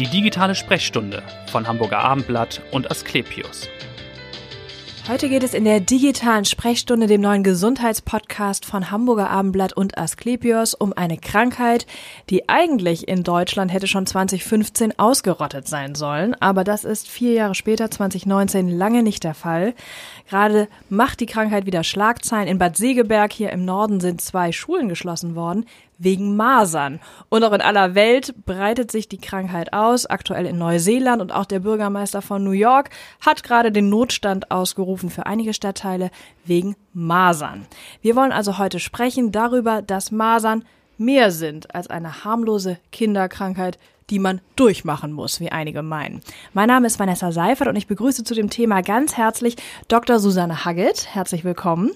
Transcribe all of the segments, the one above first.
Die digitale Sprechstunde von Hamburger Abendblatt und Asklepios. Heute geht es in der digitalen Sprechstunde, dem neuen Gesundheitspodcast von Hamburger Abendblatt und Asklepios, um eine Krankheit, die eigentlich in Deutschland hätte schon 2015 ausgerottet sein sollen. Aber das ist vier Jahre später, 2019, lange nicht der Fall. Gerade macht die Krankheit wieder Schlagzeilen. In Bad Segeberg hier im Norden sind zwei Schulen geschlossen worden wegen Masern. Und auch in aller Welt breitet sich die Krankheit aus, aktuell in Neuseeland und auch der Bürgermeister von New York hat gerade den Notstand ausgerufen für einige Stadtteile wegen Masern. Wir wollen also heute sprechen darüber, dass Masern mehr sind als eine harmlose Kinderkrankheit, die man durchmachen muss, wie einige meinen. Mein Name ist Vanessa Seifert und ich begrüße zu dem Thema ganz herzlich Dr. Susanne Haggett. Herzlich willkommen.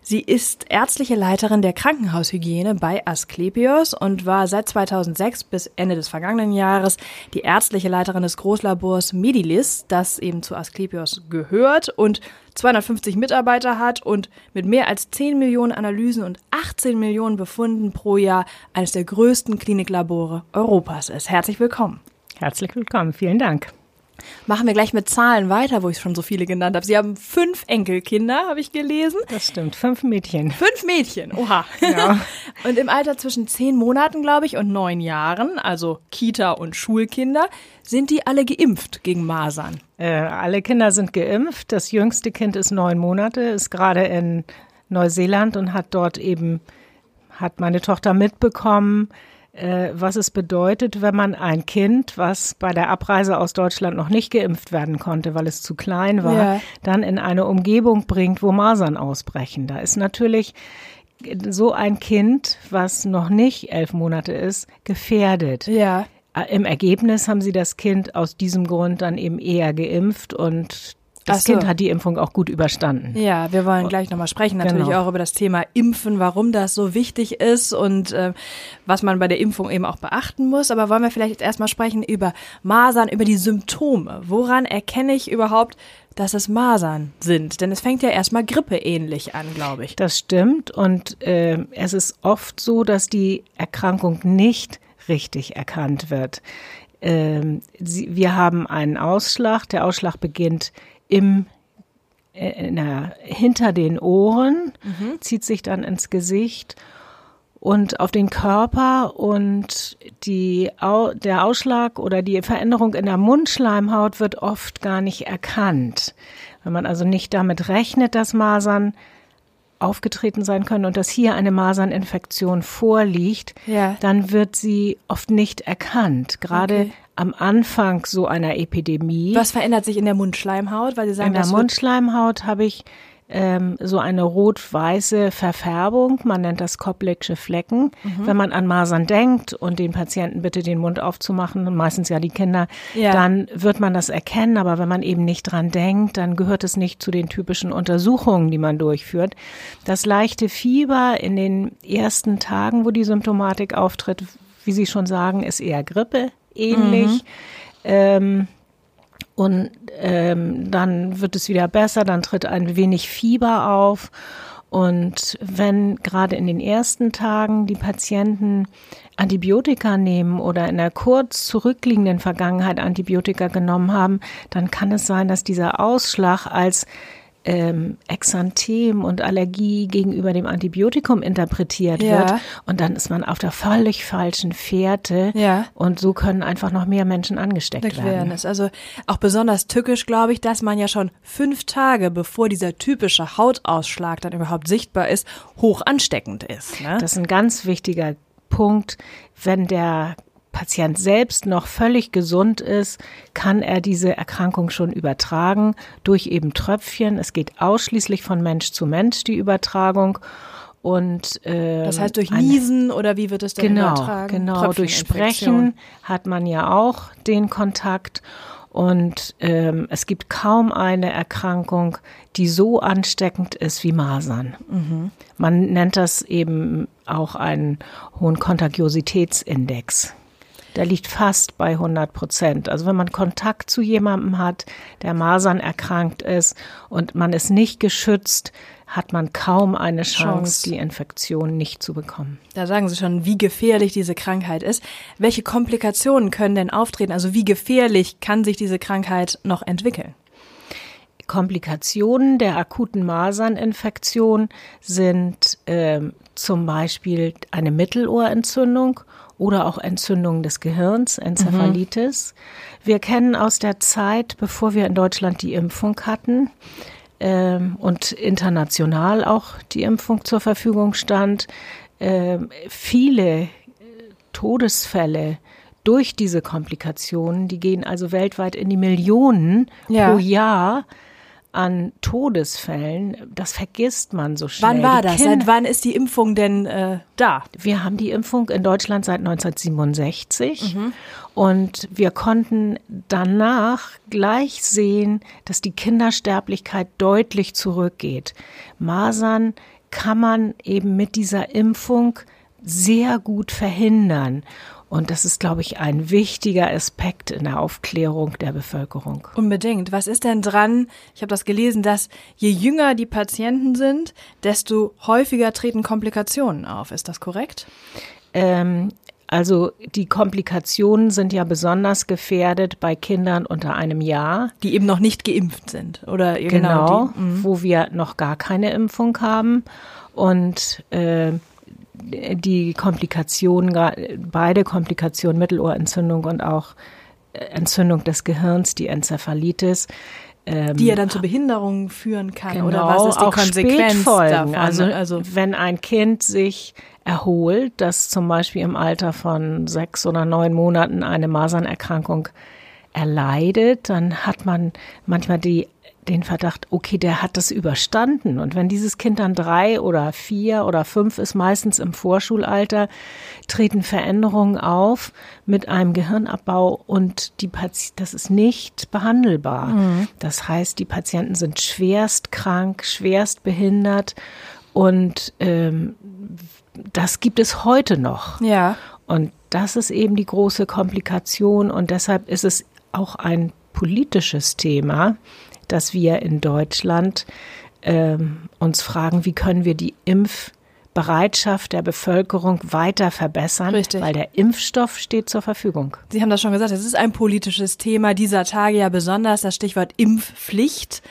Sie ist ärztliche Leiterin der Krankenhaushygiene bei Asklepios und war seit 2006 bis Ende des vergangenen Jahres die ärztliche Leiterin des Großlabors Medilis, das eben zu Asklepios gehört und 250 Mitarbeiter hat und mit mehr als 10 Millionen Analysen und 18 Millionen Befunden pro Jahr eines der größten Kliniklabore Europas ist. Herzlich willkommen. Herzlich willkommen, vielen Dank. Machen wir gleich mit Zahlen weiter, wo ich schon so viele genannt habe. Sie haben fünf Enkelkinder, habe ich gelesen. Das stimmt, fünf Mädchen. Fünf Mädchen, oha. Ja. und im Alter zwischen zehn Monaten, glaube ich, und neun Jahren, also Kita- und Schulkinder, sind die alle geimpft gegen Masern? Äh, alle Kinder sind geimpft. Das jüngste Kind ist neun Monate, ist gerade in Neuseeland und hat dort eben, hat meine Tochter mitbekommen, äh, was es bedeutet, wenn man ein Kind, was bei der Abreise aus Deutschland noch nicht geimpft werden konnte, weil es zu klein war, ja. dann in eine Umgebung bringt, wo Masern ausbrechen. Da ist natürlich so ein Kind, was noch nicht elf Monate ist, gefährdet. Ja. Äh, Im Ergebnis haben sie das Kind aus diesem Grund dann eben eher geimpft und das so. Kind hat die Impfung auch gut überstanden. Ja, wir wollen gleich nochmal sprechen, natürlich genau. auch über das Thema Impfen, warum das so wichtig ist und äh, was man bei der Impfung eben auch beachten muss. Aber wollen wir vielleicht jetzt erstmal sprechen über Masern, über die Symptome. Woran erkenne ich überhaupt, dass es Masern sind? Denn es fängt ja erstmal grippeähnlich an, glaube ich. Das stimmt und äh, es ist oft so, dass die Erkrankung nicht richtig erkannt wird. Ähm, sie, wir haben einen Ausschlag. Der Ausschlag beginnt im äh, na, hinter den Ohren, mhm. zieht sich dann ins Gesicht und auf den Körper und die, der Ausschlag oder die Veränderung in der Mundschleimhaut wird oft gar nicht erkannt. Wenn man also nicht damit rechnet, dass Masern aufgetreten sein können und dass hier eine Maserninfektion vorliegt, ja. dann wird sie oft nicht erkannt. Gerade okay. Am Anfang so einer Epidemie. Was verändert sich in der Mundschleimhaut? Weil Sie sagen, in der Mundschleimhaut habe ich ähm, so eine rot-weiße Verfärbung. Man nennt das Kopplicksche Flecken. Mhm. Wenn man an Masern denkt und den Patienten bitte den Mund aufzumachen, meistens ja die Kinder, ja. dann wird man das erkennen. Aber wenn man eben nicht dran denkt, dann gehört es nicht zu den typischen Untersuchungen, die man durchführt. Das leichte Fieber in den ersten Tagen, wo die Symptomatik auftritt, wie Sie schon sagen, ist eher Grippe ähnlich. Mhm. Ähm, und ähm, dann wird es wieder besser, dann tritt ein wenig Fieber auf. Und wenn gerade in den ersten Tagen die Patienten Antibiotika nehmen oder in der kurz zurückliegenden Vergangenheit Antibiotika genommen haben, dann kann es sein, dass dieser Ausschlag als ähm, Exanthem und Allergie gegenüber dem Antibiotikum interpretiert ja. wird. Und dann ist man auf der völlig falschen Fährte. Ja. Und so können einfach noch mehr Menschen angesteckt werden. werden. Ist also auch besonders tückisch, glaube ich, dass man ja schon fünf Tage, bevor dieser typische Hautausschlag dann überhaupt sichtbar ist, hoch ansteckend ist. Ne? Das ist ein ganz wichtiger Punkt, wenn der Patient selbst noch völlig gesund ist, kann er diese Erkrankung schon übertragen durch eben Tröpfchen. Es geht ausschließlich von Mensch zu Mensch die Übertragung. Und ähm, das heißt durch Niesen eine, oder wie wird es denn genau, übertragen? Genau, durch Sprechen hat man ja auch den Kontakt. Und ähm, es gibt kaum eine Erkrankung, die so ansteckend ist wie Masern. Mhm. Man nennt das eben auch einen hohen Kontagiositätsindex der liegt fast bei 100 Prozent. Also wenn man Kontakt zu jemandem hat, der Masern erkrankt ist und man ist nicht geschützt, hat man kaum eine Chance, Chance. die Infektion nicht zu bekommen. Da sagen Sie schon, wie gefährlich diese Krankheit ist. Welche Komplikationen können denn auftreten? Also wie gefährlich kann sich diese Krankheit noch entwickeln? Komplikationen der akuten Maserninfektion sind ähm, zum Beispiel eine Mittelohrentzündung oder auch Entzündung des Gehirns, Enzephalitis. Mhm. Wir kennen aus der Zeit, bevor wir in Deutschland die Impfung hatten ähm, und international auch die Impfung zur Verfügung stand, ähm, viele Todesfälle durch diese Komplikationen, die gehen also weltweit in die Millionen ja. pro Jahr an Todesfällen, das vergisst man so schnell. Wann war das? Seit wann ist die Impfung denn äh, da? Wir haben die Impfung in Deutschland seit 1967 mhm. und wir konnten danach gleich sehen, dass die Kindersterblichkeit deutlich zurückgeht. Masern kann man eben mit dieser Impfung sehr gut verhindern. Und das ist, glaube ich, ein wichtiger Aspekt in der Aufklärung der Bevölkerung. Unbedingt. Was ist denn dran? Ich habe das gelesen, dass je jünger die Patienten sind, desto häufiger treten Komplikationen auf. Ist das korrekt? Ähm, also die Komplikationen sind ja besonders gefährdet bei Kindern unter einem Jahr. Die eben noch nicht geimpft sind, oder? Genau, genau die, mhm. wo wir noch gar keine Impfung haben. Und äh, die Komplikationen, beide Komplikationen, Mittelohrentzündung und auch äh, Entzündung des Gehirns, die Enzephalitis, ähm, die ja dann zur Behinderung führen kann genau, oder was ist die auch Konsequenz davon? Also, also wenn ein Kind sich erholt, das zum Beispiel im Alter von sechs oder neun Monaten eine Masernerkrankung erleidet, dann hat man manchmal die den Verdacht, okay, der hat das überstanden. Und wenn dieses Kind dann drei oder vier oder fünf ist, meistens im Vorschulalter, treten Veränderungen auf mit einem Gehirnabbau und die Pati das ist nicht behandelbar. Mhm. Das heißt, die Patienten sind schwerst krank, schwerst behindert und ähm, das gibt es heute noch. Ja. Und das ist eben die große Komplikation und deshalb ist es auch ein politisches Thema, dass wir in Deutschland ähm, uns fragen, wie können wir die Impfbereitschaft der Bevölkerung weiter verbessern, Richtig. weil der Impfstoff steht zur Verfügung. Sie haben das schon gesagt, es ist ein politisches Thema dieser Tage ja besonders, das Stichwort Impfpflicht.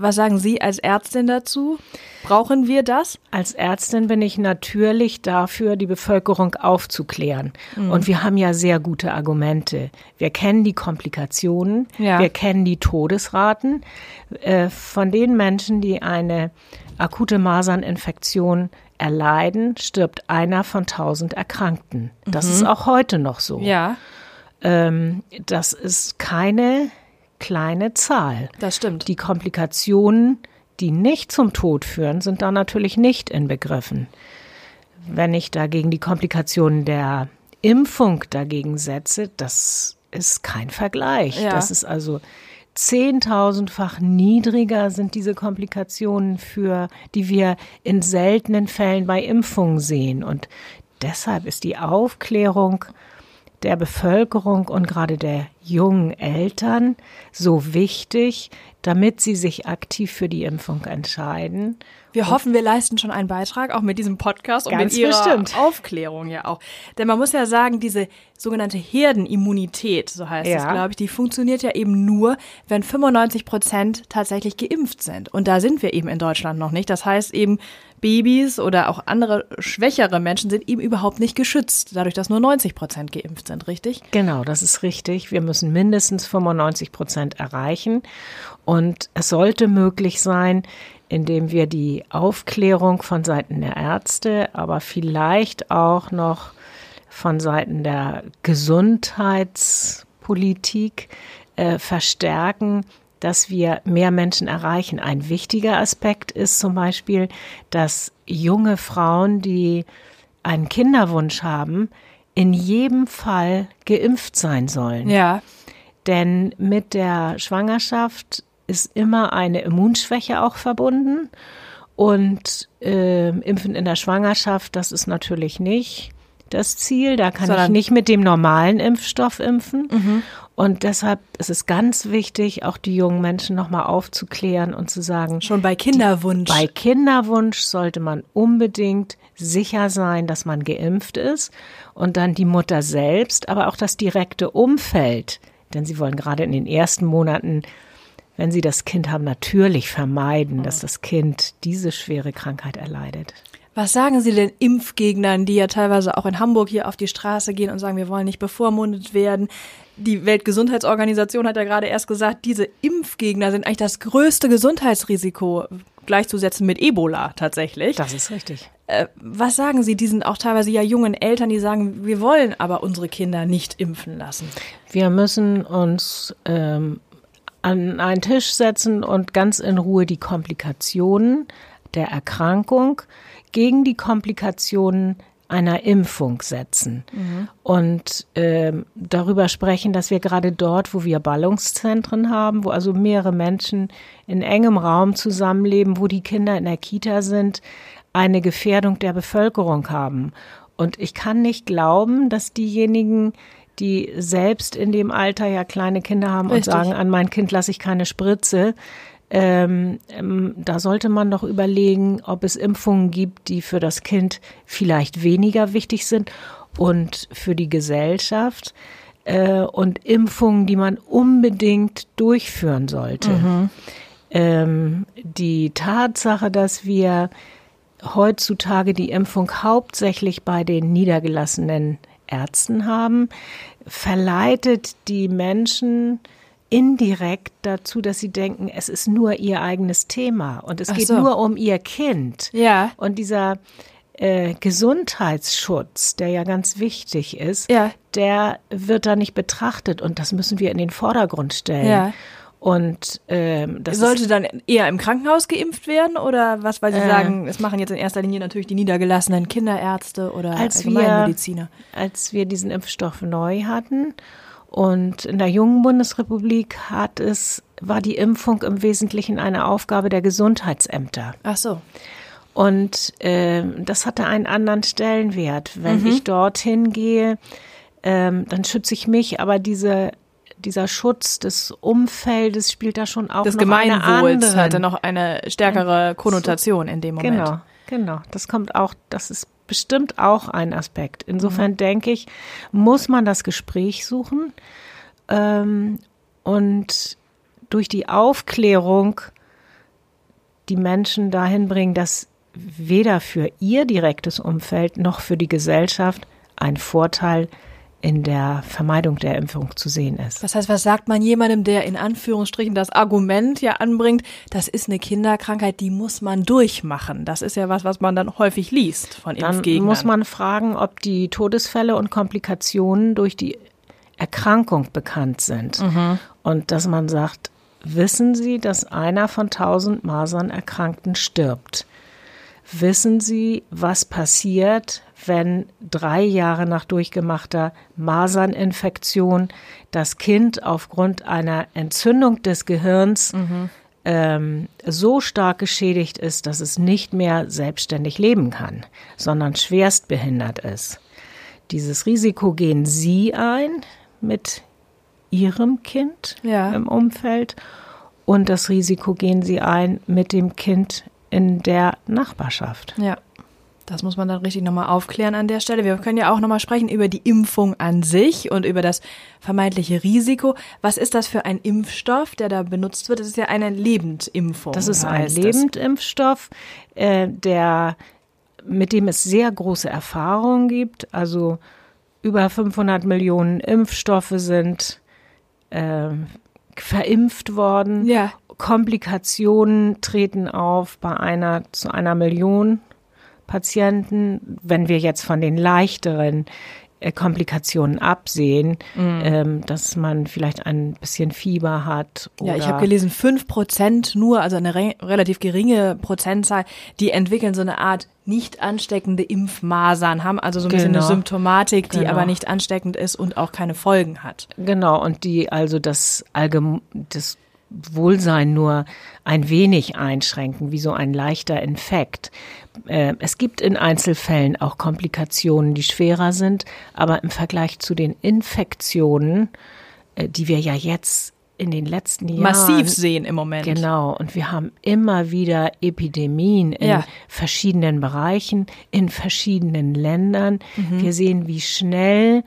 Was sagen Sie als Ärztin dazu? Brauchen wir das? Als Ärztin bin ich natürlich dafür, die Bevölkerung aufzuklären. Mhm. Und wir haben ja sehr gute Argumente. Wir kennen die Komplikationen, ja. wir kennen die Todesraten äh, von den Menschen, die eine akute Maserninfektion erleiden, stirbt einer von tausend Erkrankten. Das mhm. ist auch heute noch so. Ja. Ähm, das ist keine kleine Zahl. Das stimmt. Die Komplikationen, die nicht zum Tod führen, sind da natürlich nicht inbegriffen. Wenn ich dagegen die Komplikationen der Impfung dagegen setze, das ist kein Vergleich. Ja. Das ist also zehntausendfach niedriger sind diese Komplikationen für, die wir in seltenen Fällen bei Impfungen sehen. Und deshalb ist die Aufklärung der Bevölkerung und gerade der jungen Eltern so wichtig, damit sie sich aktiv für die Impfung entscheiden. Wir und hoffen, wir leisten schon einen Beitrag, auch mit diesem Podcast und mit Ihrer bestimmt. Aufklärung ja auch. Denn man muss ja sagen, diese sogenannte Herdenimmunität, so heißt ja. es, glaube ich, die funktioniert ja eben nur, wenn 95 Prozent tatsächlich geimpft sind. Und da sind wir eben in Deutschland noch nicht. Das heißt eben, Babys oder auch andere schwächere Menschen sind eben überhaupt nicht geschützt, dadurch, dass nur 90 Prozent geimpft sind, richtig? Genau, das ist richtig. Wir müssen mindestens 95 Prozent erreichen. Und es sollte möglich sein, indem wir die Aufklärung von Seiten der Ärzte, aber vielleicht auch noch von Seiten der Gesundheitspolitik äh, verstärken, dass wir mehr Menschen erreichen. Ein wichtiger Aspekt ist zum Beispiel, dass junge Frauen, die einen Kinderwunsch haben, in jedem Fall geimpft sein sollen. Ja. Denn mit der Schwangerschaft ist immer eine Immunschwäche auch verbunden. Und äh, Impfen in der Schwangerschaft, das ist natürlich nicht das Ziel. Da kann Sondern- ich nicht mit dem normalen Impfstoff impfen. Und deshalb ist es ganz wichtig, auch die jungen Menschen nochmal aufzuklären und zu sagen, Schon bei Kinderwunsch. bei Kinderwunsch sollte man unbedingt sicher sein, dass man geimpft ist und dann die Mutter selbst, aber auch das direkte Umfeld, denn sie wollen gerade in den ersten Monaten, wenn sie das Kind haben, natürlich vermeiden, dass das Kind diese schwere Krankheit erleidet. Was sagen Sie den Impfgegnern, die ja teilweise auch in Hamburg hier auf die Straße gehen und sagen, wir wollen nicht bevormundet werden? Die Weltgesundheitsorganisation hat ja gerade erst gesagt, diese Impfgegner sind eigentlich das größte Gesundheitsrisiko gleichzusetzen mit Ebola tatsächlich. Das ist richtig. Äh, was sagen Sie diesen auch teilweise ja jungen Eltern, die sagen, wir wollen aber unsere Kinder nicht impfen lassen? Wir müssen uns ähm, an einen Tisch setzen und ganz in Ruhe die Komplikationen der Erkrankung gegen die Komplikationen einer Impfung setzen und ähm, darüber sprechen, dass wir gerade dort, wo wir Ballungszentren haben, wo also mehrere Menschen in engem Raum zusammenleben, wo die Kinder in der Kita sind, eine Gefährdung der Bevölkerung haben. Und ich kann nicht glauben, dass diejenigen, die selbst in dem Alter ja kleine Kinder haben Richtig. und sagen, an mein Kind lasse ich keine Spritze, ähm, ähm, da sollte man doch überlegen, ob es Impfungen gibt, die für das Kind vielleicht weniger wichtig sind und für die Gesellschaft äh, und Impfungen, die man unbedingt durchführen sollte. Ähm, die Tatsache, dass wir heutzutage die Impfung hauptsächlich bei den niedergelassenen Ärzten haben, verleitet die Menschen indirekt dazu, dass sie denken, es ist nur ihr eigenes Thema und es Ach geht so. nur um ihr Kind. Ja. Und dieser äh, Gesundheitsschutz, der ja ganz wichtig ist, Ja. der wird da nicht betrachtet und das müssen wir in den Vordergrund stellen. Ja. Und ähm, das Sollte ist, dann eher im Krankenhaus geimpft werden oder was, weil Sie Äh. sagen, es machen jetzt in erster Linie natürlich die niedergelassenen Kinderärzte oder Als wir- Allgemeinmediziner. als wir diesen Impfstoff neu hatten und in der jungen Bundesrepublik hat es war die Impfung im Wesentlichen eine Aufgabe der Gesundheitsämter. Ach so. Und ähm, das hatte einen anderen Stellenwert. Mhm. Wenn ich dorthin gehe, ähm, dann schütze ich mich, aber diese, dieser Schutz des Umfeldes spielt da schon auch Des noch eine Gemeinwohls andere. hatte noch eine stärkere Konnotation in dem Moment. Genau, genau. Das kommt auch, das ist bestimmt auch ein Aspekt. Insofern denke ich, muss man das Gespräch suchen ähm, und durch die Aufklärung die Menschen dahin bringen, dass weder für ihr direktes Umfeld noch für die Gesellschaft ein Vorteil in der Vermeidung der Impfung zu sehen ist. Das heißt, was sagt man jemandem, der in Anführungsstrichen das Argument ja anbringt, das ist eine Kinderkrankheit, die muss man durchmachen. Das ist ja was, was man dann häufig liest von Dann Impfgegnern. muss man fragen, ob die Todesfälle und Komplikationen durch die Erkrankung bekannt sind. Und dass man sagt, wissen Sie, dass einer von tausend Masern Erkrankten stirbt? Wissen Sie, was passiert, wenn drei Jahre nach durchgemachter Maserninfektion das Kind aufgrund einer Entzündung des Gehirns ähm, so stark geschädigt ist, dass es nicht mehr selbstständig leben kann, sondern schwerst behindert ist? Dieses Risiko gehen Sie ein mit Ihrem Kind Ja. im Umfeld und das Risiko gehen Sie ein mit dem Kind in der Nachbarschaft. Ja. Das muss man dann richtig nochmal aufklären an der Stelle. Wir können ja auch nochmal sprechen über die Impfung an sich und über das vermeintliche Risiko. Was ist das für ein Impfstoff, der da benutzt wird? Das ist ja eine Lebendimpfung. Das ist ein. Lebendimpfstoff, äh, der, mit dem es sehr große Erfahrungen gibt. Also über 500 Millionen Impfstoffe sind äh, verimpft worden. Ja. Komplikationen treten auf bei einer zu einer Million Patienten. Wenn wir jetzt von den leichteren äh, Komplikationen absehen, Mhm. ähm, dass man vielleicht ein bisschen Fieber hat. Ja, ich oder- habe gelesen, fünf Prozent nur, also eine re relativ geringe Prozentzahl, die entwickeln so eine Art nicht ansteckende Impfmasern, haben also so ein bisschen eine Genau. Symptomatik, die Genau. aber nicht ansteckend ist und auch keine Folgen hat. Genau, und die also das allgem das Wohlsein nur ein wenig einschränken, wie so ein leichter Infekt. Äh, es gibt in Einzelfällen auch Komplikationen, die schwerer sind, aber im Vergleich zu den Infektionen, äh, die wir ja jetzt in den letzten Jahren massiv sehen im Moment. Genau, und wir haben immer wieder Epidemien in Ja. verschiedenen Bereichen, in verschiedenen Ländern. Mhm. Wir sehen, wie schnell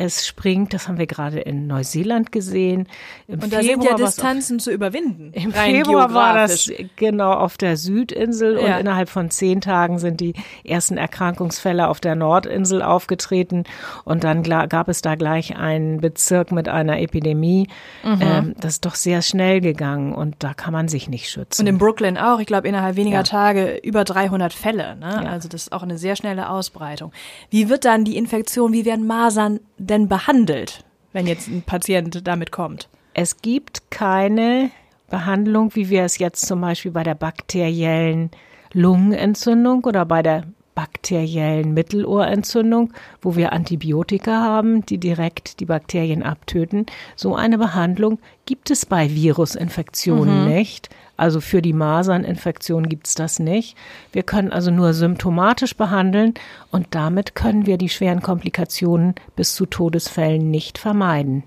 es springt. Das haben wir gerade in Neuseeland gesehen. Im Und da sind ja war's auf- Distanzen zu überwinden. im Februar war das genau auf der Südinsel Ja. und innerhalb von zehn Tagen sind die ersten Erkrankungsfälle auf der Nordinsel aufgetreten und dann gab es da gleich einen Bezirk mit einer Epidemie. Mhm. Ähm, das ist doch sehr schnell gegangen und da kann man sich nicht schützen. Und in Brooklyn auch, ich glaube, innerhalb weniger Ja. Tage über 300 Fälle. Ne? Ja. Also das ist auch eine sehr schnelle Ausbreitung. Wie wird dann die Infektion, wie werden Masern denn behandelt, wenn jetzt ein Patient damit kommt? Es gibt keine Behandlung, wie wir es jetzt zum Beispiel bei der bakteriellen Lungenentzündung oder bei der bakteriellen Mittelohrentzündung, wo wir Antibiotika haben, die direkt die Bakterien abtöten. So eine Behandlung gibt es bei Virusinfektionen nicht. Also für die Maserninfektion gibt es das nicht. Wir können also nur symptomatisch behandeln und damit können wir die schweren Komplikationen bis zu Todesfällen nicht vermeiden.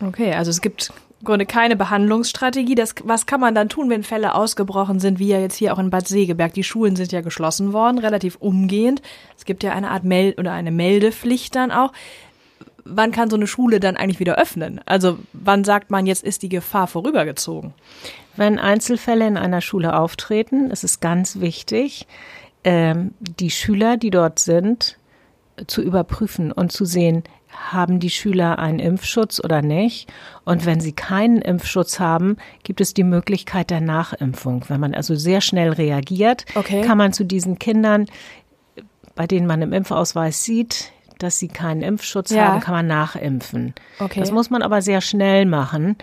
Okay, also es gibt im Grunde keine Behandlungsstrategie. Das, was kann man dann tun, wenn Fälle ausgebrochen sind, wie ja jetzt hier auch in Bad Segeberg? Die Schulen sind ja geschlossen worden, relativ umgehend. Es gibt ja eine Art Meld oder eine Meldepflicht dann auch. Wann kann so eine Schule dann eigentlich wieder öffnen? Also wann sagt man, jetzt ist die Gefahr vorübergezogen? Wenn Einzelfälle in einer Schule auftreten, ist es ganz wichtig, ähm, die Schüler, die dort sind, zu überprüfen und zu sehen, haben die Schüler einen Impfschutz oder nicht? Und wenn sie keinen Impfschutz haben, gibt es die Möglichkeit der Nachimpfung. Wenn man also sehr schnell reagiert, Okay. kann man zu diesen Kindern, bei denen man im Impfausweis sieht, dass sie keinen Impfschutz Ja. haben, kann man nachimpfen. Okay. Das muss man aber sehr schnell machen.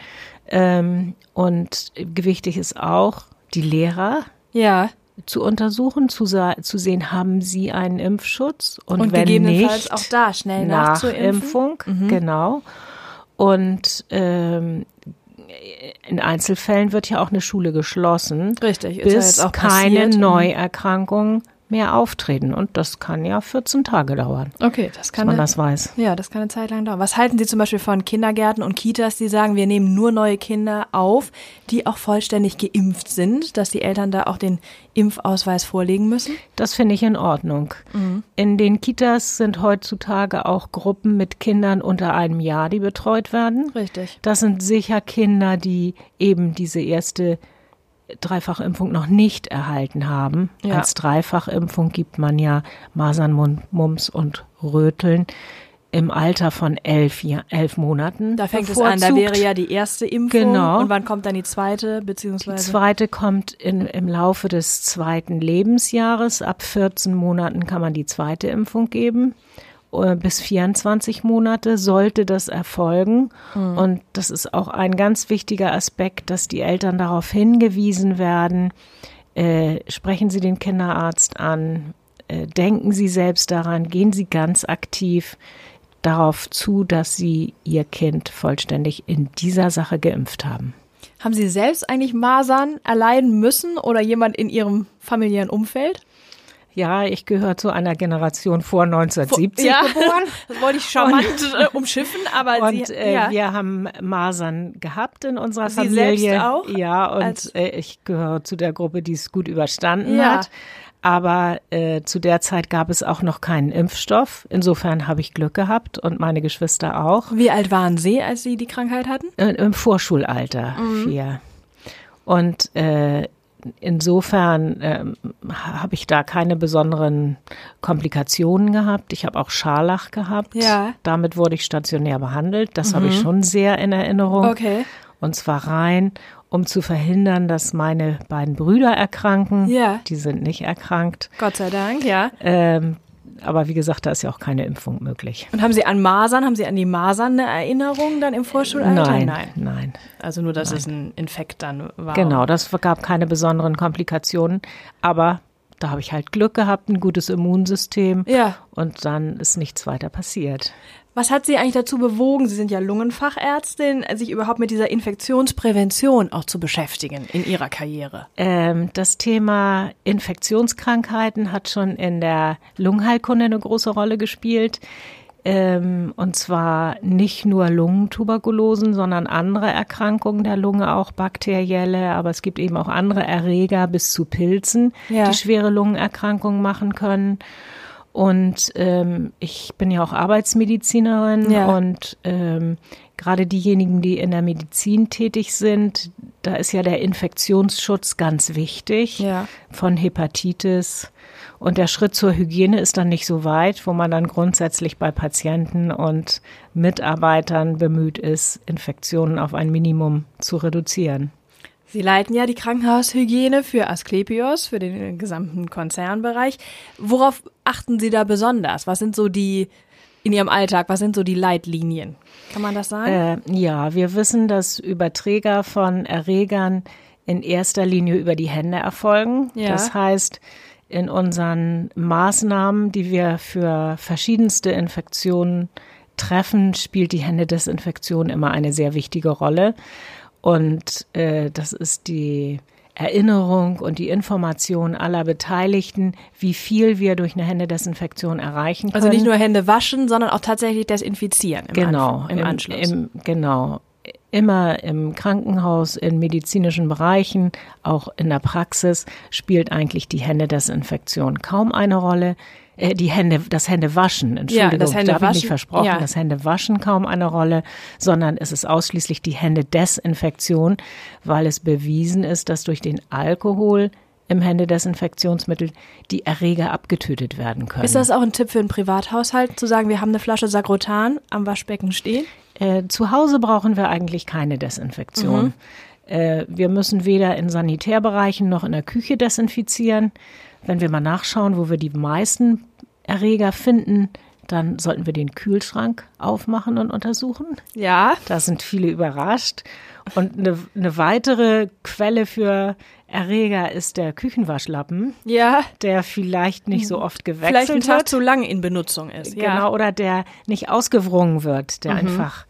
Ähm, und wichtig ist auch, die Lehrer Ja, zu untersuchen, zu, zu sehen, haben sie einen Impfschutz und, und wenn gegebenenfalls nicht, auch da schnell nachzuimpfen. Nachimpfung, genau. Und ähm, in Einzelfällen wird ja auch eine Schule geschlossen, Richtig, ist ja bis jetzt auch keine passiert. Neuerkrankungen mehr auftreten. Und das kann ja 14 Tage dauern, Okay, das dass kann man eine- das weiß. Ja, das kann eine Zeit lang dauern. Was halten Sie zum Beispiel von Kindergärten und Kitas, die sagen, wir nehmen nur neue Kinder auf, die auch vollständig geimpft sind, dass die Eltern da auch den Impfausweis vorlegen müssen? Das finde ich in Ordnung. In den Kitas sind heutzutage auch Gruppen mit Kindern unter einem Jahr, die betreut werden. Richtig. Das sind sicher Kinder, die eben diese erste Dreifachimpfung noch nicht erhalten haben. Ja. Als Dreifachimpfung gibt man ja Masern, Mumps und Röteln im Alter von elf, elf Monaten. Da fängt es an, da bevorzugt. wäre ja die erste Impfung. Genau. Und wann kommt dann die zweite, Die beziehungsweise? zweite kommt in, im Laufe des zweiten Lebensjahres. Ab 14 Monaten kann man die zweite Impfung geben. Äh, Bis 24 Monate sollte das erfolgen. Und das ist auch ein ganz wichtiger Aspekt, dass die Eltern darauf hingewiesen werden. Äh, sprechen Sie den Kinderarzt an. Äh, denken Sie selbst daran. Gehen Sie ganz aktiv darauf zu, dass Sie Ihr Kind vollständig in dieser Sache geimpft haben. Haben Sie selbst eigentlich Masern erleiden müssen oder jemand in Ihrem familiären Umfeld? Ja, ich gehöre zu einer Generation vor 1970 ja, geboren. das wollte ich charmant äh, umschiffen, aber Und Sie, äh, ja. wir haben Masern gehabt in unserer Sie Familie. selbst auch? Ja, und äh, ich gehöre zu der Gruppe, die es gut überstanden Ja. hat. Aber äh, zu der Zeit gab es auch noch keinen Impfstoff. Insofern habe ich Glück gehabt und meine Geschwister auch. Wie alt waren Sie, als Sie die Krankheit hatten? Äh, Im Vorschulalter, vier. Und äh, insofern ähm, habe ich da keine besonderen Komplikationen gehabt. Ich habe auch Scharlach gehabt. Ja. Damit wurde ich stationär behandelt. Das habe ich schon sehr in Erinnerung. Okay. Und zwar rein, um zu verhindern, dass meine beiden Brüder erkranken. Ja. Die sind nicht erkrankt. Gott sei Dank, ja. Ähm, aber wie gesagt, da ist ja auch keine Impfung möglich. Und haben Sie an Masern, haben Sie an die Masern eine Erinnerung dann im Vorschulalter? Nein, Nein. nein. Also nur, dass es ein Infekt dann war. Genau, das gab keine besonderen Komplikationen, aber da habe ich halt Glück gehabt, ein gutes Immunsystem Ja. und dann ist nichts weiter passiert. Was hat Sie eigentlich dazu bewogen, Sie sind ja Lungenfachärztin, sich überhaupt mit dieser Infektionsprävention auch zu beschäftigen in Ihrer Karriere? Ähm, das Thema Infektionskrankheiten hat schon in der Lungenheilkunde eine große Rolle gespielt. Ähm, und zwar nicht nur Lungentuberkulosen, sondern andere Erkrankungen der Lunge, auch bakterielle, aber es gibt eben auch andere Erreger bis zu Pilzen, ja. die schwere Lungenerkrankungen machen können. Und ähm, ich bin ja auch Arbeitsmedizinerin ja. und ähm, gerade diejenigen, die in der Medizin tätig sind, da ist ja der Infektionsschutz ganz wichtig ja. von Hepatitis. Und der Schritt zur Hygiene ist dann nicht so weit, wo man dann grundsätzlich bei Patienten und Mitarbeitern bemüht ist, Infektionen auf ein Minimum zu reduzieren. Sie leiten ja die Krankenhaushygiene für Asklepios, für den gesamten Konzernbereich. Worauf achten Sie da besonders? Was sind so die in Ihrem Alltag, was sind so die Leitlinien? Kann man das sagen? Äh, ja, wir wissen, dass Überträger von Erregern in erster Linie über die Hände erfolgen. Ja. Das heißt, in unseren Maßnahmen, die wir für verschiedenste Infektionen treffen, spielt die Händedesinfektion immer eine sehr wichtige Rolle. Und äh, das ist die Erinnerung und die Information aller Beteiligten, wie viel wir durch eine Händedesinfektion erreichen können. Also nicht nur Hände waschen, sondern auch tatsächlich desinfizieren. Im genau, Anf im, im Anschluss. Im, genau. Immer im Krankenhaus, in medizinischen Bereichen, auch in der Praxis spielt eigentlich die Händedesinfektion kaum eine Rolle äh, die Hände, das Händewaschen, Entschuldigung, ja, das Hände da habe ich nicht versprochen, ja. das Händewaschen kaum eine Rolle, sondern es ist ausschließlich die Händedesinfektion, weil es bewiesen ist, dass durch den Alkohol im Händedesinfektionsmittel die Erreger abgetötet werden können. Ist das auch ein Tipp für einen Privathaushalt, zu sagen, wir haben eine Flasche Sagrotan am Waschbecken stehen? Äh, zu Hause brauchen wir eigentlich keine Desinfektion. Mhm. Äh, wir müssen weder in Sanitärbereichen noch in der Küche desinfizieren. Wenn wir mal nachschauen, wo wir die meisten Erreger finden, dann sollten wir den Kühlschrank aufmachen und untersuchen. Ja. Da sind viele überrascht. Und eine, eine weitere Quelle für Erreger ist der Küchenwaschlappen. Ja. Der vielleicht nicht so oft gewechselt vielleicht einen Tag zu lang in Benutzung ist. Genau, ja. oder der nicht ausgewrungen wird, der mhm. einfach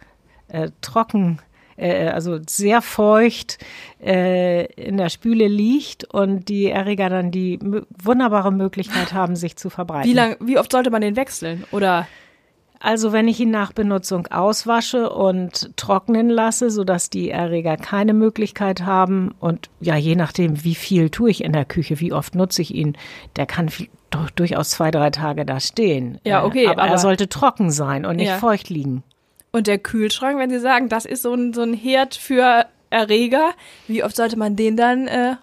äh, trocken äh, also sehr feucht äh, in der Spüle liegt und die Erreger dann die wunderbare Möglichkeit haben, sich zu verbreiten. Wie lang, wie oft sollte man den wechseln? Oder? Also wenn ich ihn nach Benutzung auswasche und trocknen lasse, sodass die Erreger keine Möglichkeit haben und ja, je nachdem, wie viel tue ich in der Küche, wie oft nutze ich ihn, der kann viel, durchaus zwei, drei Tage da stehen. Ja, okay. Aber, aber er sollte trocken sein und nicht ja. feucht liegen. Und der Kühlschrank, wenn Sie sagen, das ist so ein, so ein Herd für Erreger, wie oft sollte man den dann äh,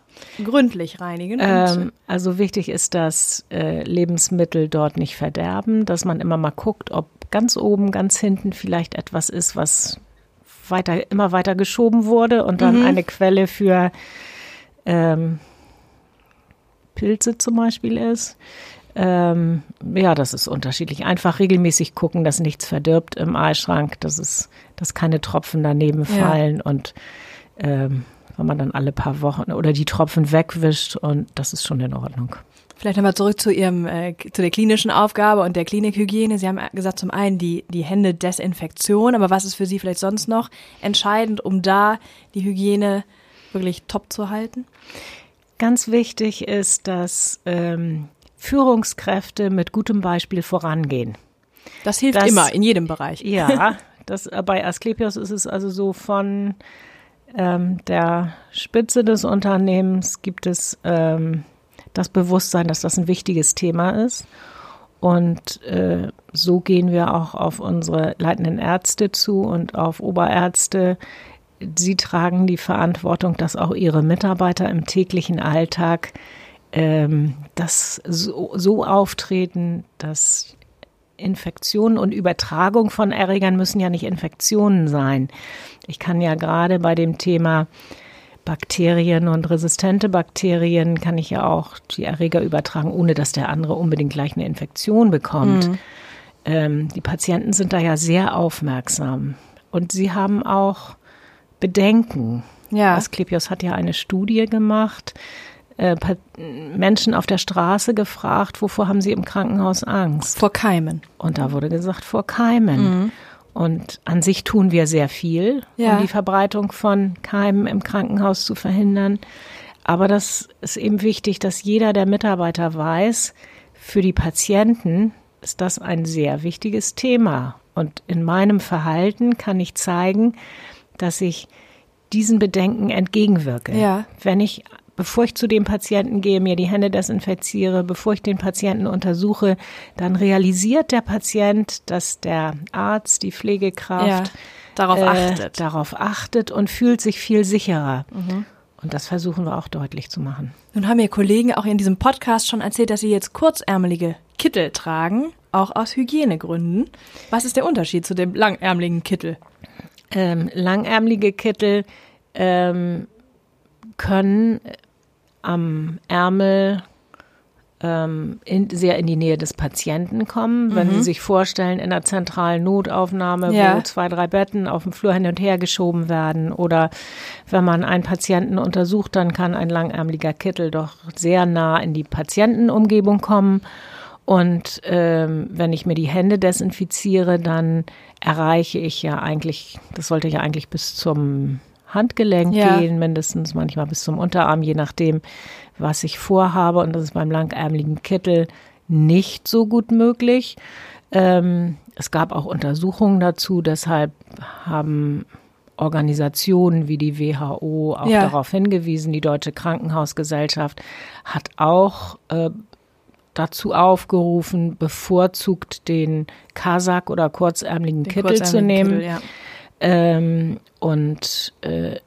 gründlich reinigen? Ähm, also wichtig ist, dass äh, Lebensmittel dort nicht verderben, dass man immer mal guckt, ob ganz oben, ganz hinten vielleicht etwas ist, was weiter, immer weiter geschoben wurde und dann mhm. eine Quelle für ähm, Pilze zum Beispiel ist. Ähm, ja, das ist unterschiedlich. Einfach regelmäßig gucken, dass nichts verdirbt im Eischrank, dass es, dass keine Tropfen daneben ja. fallen und ähm, wenn man dann alle paar Wochen oder die Tropfen wegwischt und das ist schon in Ordnung. Vielleicht nochmal zurück zu Ihrem, äh, zu der klinischen Aufgabe und der Klinikhygiene. Sie haben gesagt, zum einen die, die Hände Desinfektion, aber was ist für Sie vielleicht sonst noch entscheidend, um da die Hygiene wirklich top zu halten? Ganz wichtig ist, dass ähm, Führungskräfte mit gutem Beispiel vorangehen. Das hilft das, immer in jedem Bereich. Ja, das, äh, bei Asklepios ist es also so von ähm, der Spitze des Unternehmens gibt es ähm, das Bewusstsein, dass das ein wichtiges Thema ist. Und äh, so gehen wir auch auf unsere leitenden Ärzte zu und auf Oberärzte. Sie tragen die Verantwortung, dass auch ihre Mitarbeiter im täglichen Alltag ähm, das so, so auftreten, dass Infektionen und Übertragung von Erregern müssen ja nicht Infektionen sein. Ich kann ja gerade bei dem Thema Bakterien und resistente Bakterien kann ich ja auch die Erreger übertragen, ohne dass der andere unbedingt gleich eine Infektion bekommt. Mhm. Ähm, die Patienten sind da ja sehr aufmerksam und sie haben auch Bedenken. Ja. Asklepios hat ja eine Studie gemacht, äh, Menschen auf der Straße gefragt, wovor haben sie im Krankenhaus Angst? Vor Keimen. Und da wurde gesagt, vor Keimen. Mhm. Und an sich tun wir sehr viel, ja. um die Verbreitung von Keimen im Krankenhaus zu verhindern. Aber das ist eben wichtig, dass jeder der Mitarbeiter weiß, für die Patienten ist das ein sehr wichtiges Thema. Und in meinem Verhalten kann ich zeigen, dass ich diesen Bedenken entgegenwirke. Ja. Wenn ich bevor ich zu dem Patienten gehe, mir die Hände desinfiziere, bevor ich den Patienten untersuche, dann realisiert der Patient, dass der Arzt, die Pflegekraft ja, darauf, äh, achtet. darauf achtet und fühlt sich viel sicherer. Mhm. Und das versuchen wir auch deutlich zu machen. Nun haben mir Kollegen auch in diesem Podcast schon erzählt, dass sie jetzt kurzärmelige Kittel tragen, auch aus Hygienegründen. Was ist der Unterschied zu dem langärmeligen Kittel? Ähm, langärmelige Kittel ähm, können am Ärmel ähm, in, sehr in die Nähe des Patienten kommen. Wenn Sie mhm. sich vorstellen, in einer zentralen Notaufnahme, ja. wo zwei, drei Betten auf dem Flur hin und her geschoben werden oder wenn man einen Patienten untersucht, dann kann ein langärmeliger Kittel doch sehr nah in die Patientenumgebung kommen. Und ähm, wenn ich mir die Hände desinfiziere, dann erreiche ich ja eigentlich, das sollte ja eigentlich bis zum Handgelenk ja. gehen, mindestens manchmal bis zum Unterarm, je nachdem, was ich vorhabe. Und das ist beim langärmeligen Kittel nicht so gut möglich. Ähm, es gab auch Untersuchungen dazu, deshalb haben Organisationen wie die WHO auch ja. darauf hingewiesen. Die Deutsche Krankenhausgesellschaft hat auch äh, dazu aufgerufen, bevorzugt den Kasach oder kurzärmeligen den Kittel zu nehmen. Kittel, ja. Ähm, und äh,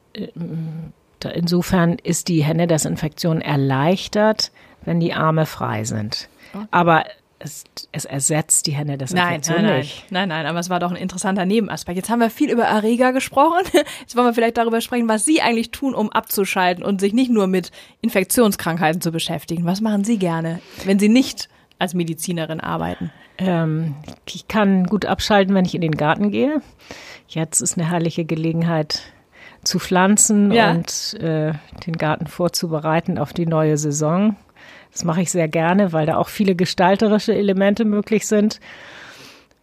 insofern ist die Händedesinfektion erleichtert, wenn die Arme frei sind. Aber es, es, ersetzt die Händedesinfektion nein, nein, nicht. Nein, nein, nein, aber es war doch ein interessanter Nebenaspekt. Jetzt haben wir viel über Erreger gesprochen. Jetzt wollen wir vielleicht darüber sprechen, was Sie eigentlich tun, um abzuschalten und sich nicht nur mit Infektionskrankheiten zu beschäftigen. Was machen Sie gerne, wenn Sie nicht als Medizinerin arbeiten? Ähm, ich kann gut abschalten, wenn ich in den Garten gehe. Jetzt ist eine herrliche Gelegenheit zu pflanzen ja. und äh, den Garten vorzubereiten auf die neue Saison. Das mache ich sehr gerne, weil da auch viele gestalterische Elemente möglich sind.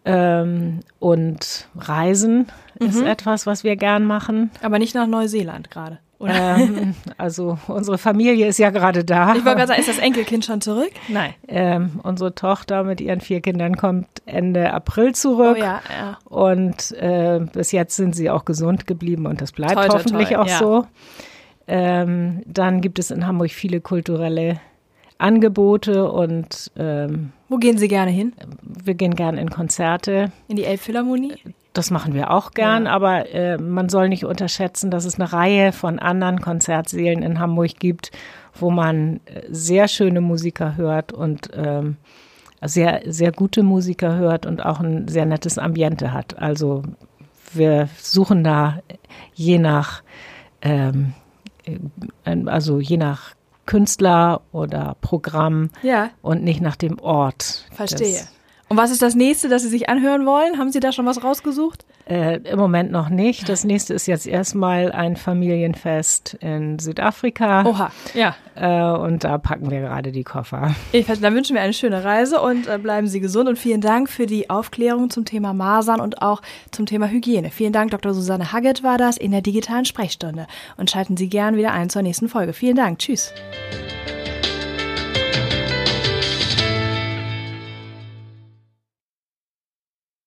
Ähm, und Reisen mhm. ist etwas, was wir gern machen. Aber nicht nach Neuseeland gerade. Ähm, also unsere Familie ist ja gerade da. Ich wollte gerade sagen, ist das Enkelkind schon zurück? Nein. Ähm, unsere Tochter mit ihren vier Kindern kommt Ende April zurück. Oh ja, ja. Und äh, bis jetzt sind sie auch gesund geblieben und das bleibt toi, hoffentlich toi, auch ja. so. Ähm, dann gibt es in Hamburg viele kulturelle Angebote und ähm, wo gehen Sie gerne hin? Wir gehen gerne in Konzerte. In die Elbphilharmonie? Das machen wir auch gern, ja. aber äh, man soll nicht unterschätzen, dass es eine Reihe von anderen Konzertsälen in Hamburg gibt, wo man äh, sehr schöne Musiker hört und ähm, sehr, sehr gute Musiker hört und auch ein sehr nettes Ambiente hat. Also wir suchen da je nach, ähm, äh, also je nach Künstler oder Programm ja. und nicht nach dem Ort. Verstehe. Und was ist das nächste, das Sie sich anhören wollen? Haben Sie da schon was rausgesucht? Äh, Im Moment noch nicht. Das nächste ist jetzt erstmal ein Familienfest in Südafrika. Oha, ja. Äh, und da packen wir gerade die Koffer. Ich, dann wünschen wir eine schöne Reise und äh, bleiben Sie gesund. Und vielen Dank für die Aufklärung zum Thema Masern und auch zum Thema Hygiene. Vielen Dank, Dr. Susanne Haggett war das in der digitalen Sprechstunde. Und schalten Sie gern wieder ein zur nächsten Folge. Vielen Dank. Tschüss.